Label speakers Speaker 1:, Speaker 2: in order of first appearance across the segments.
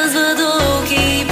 Speaker 1: Brzo długi,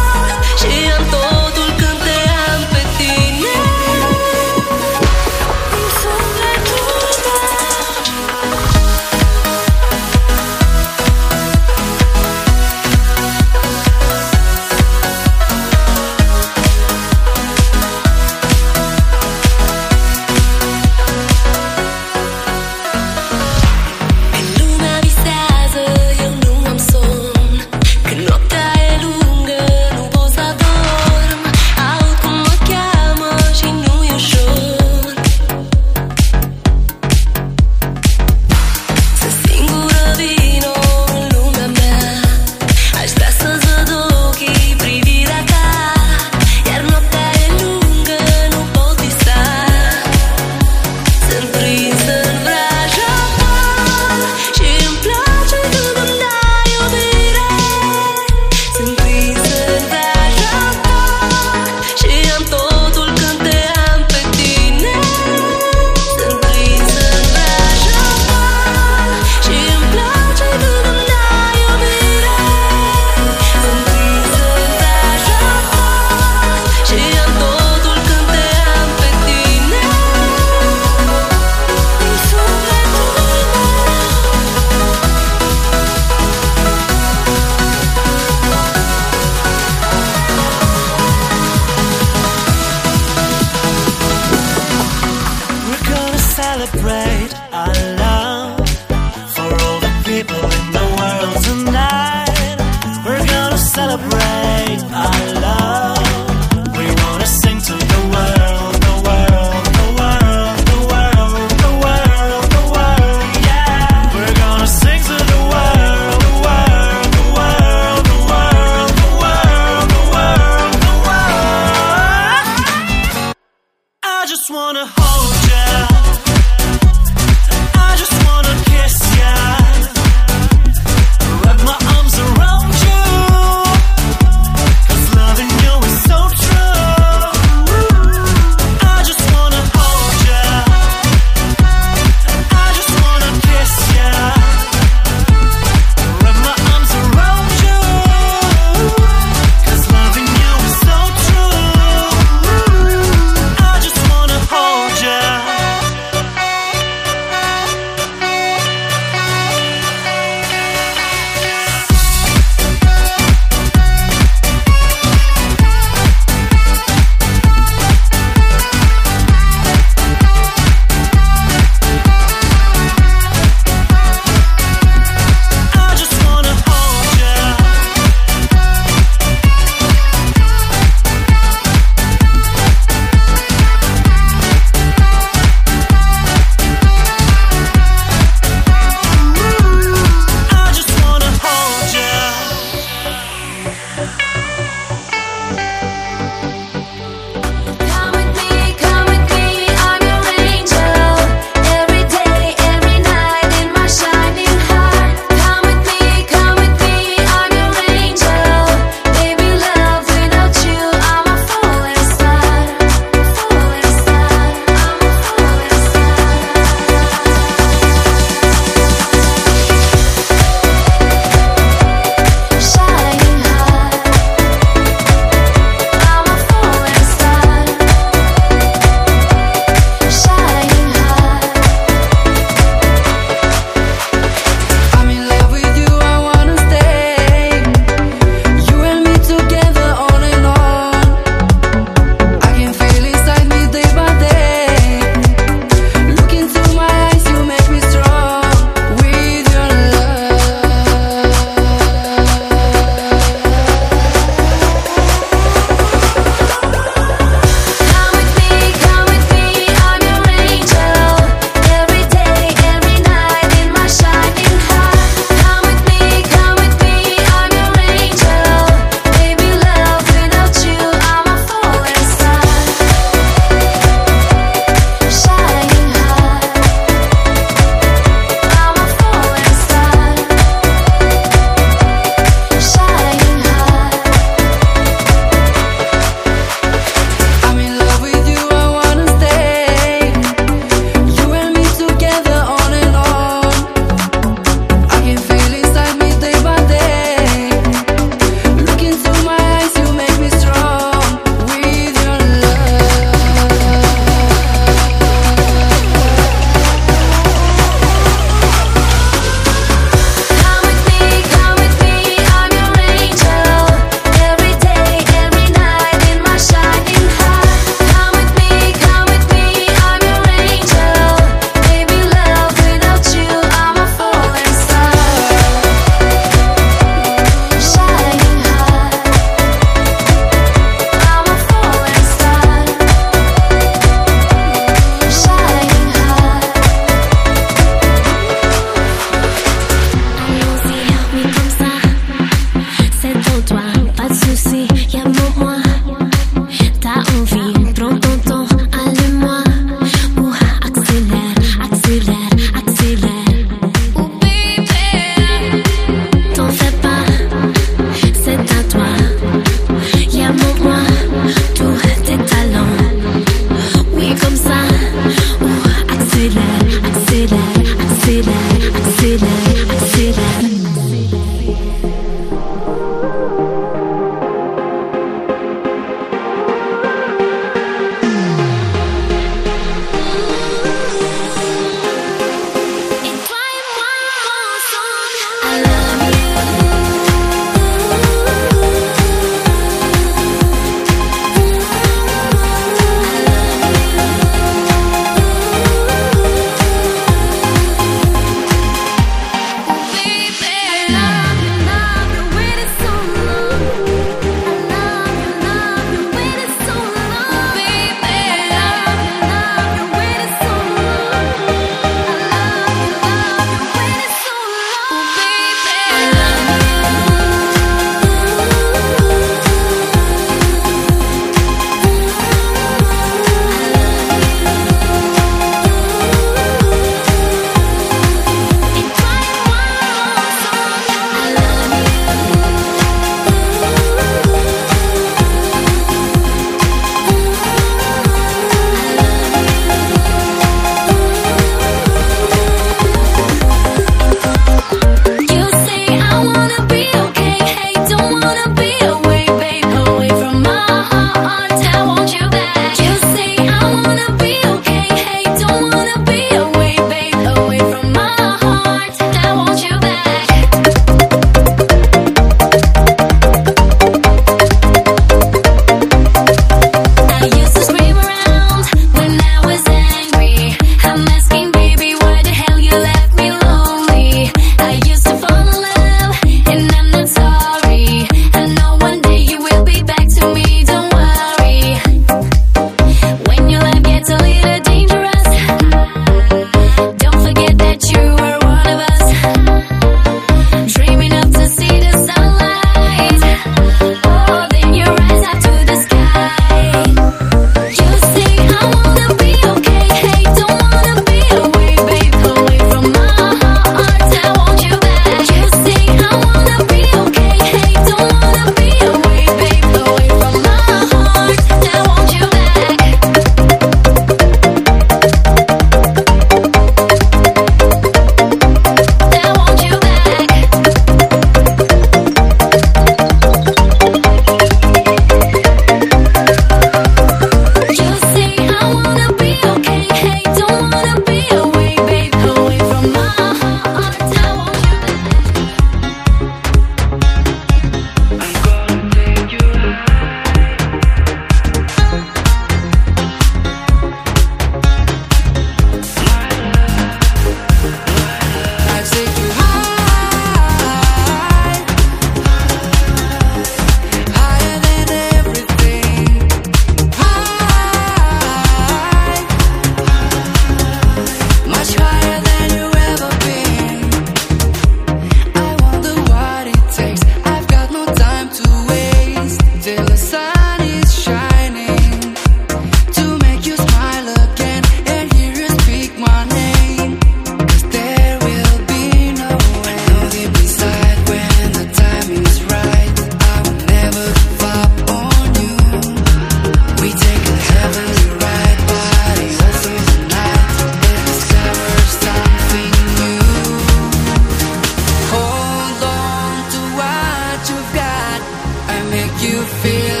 Speaker 2: feel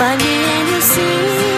Speaker 1: Find me and you'll see.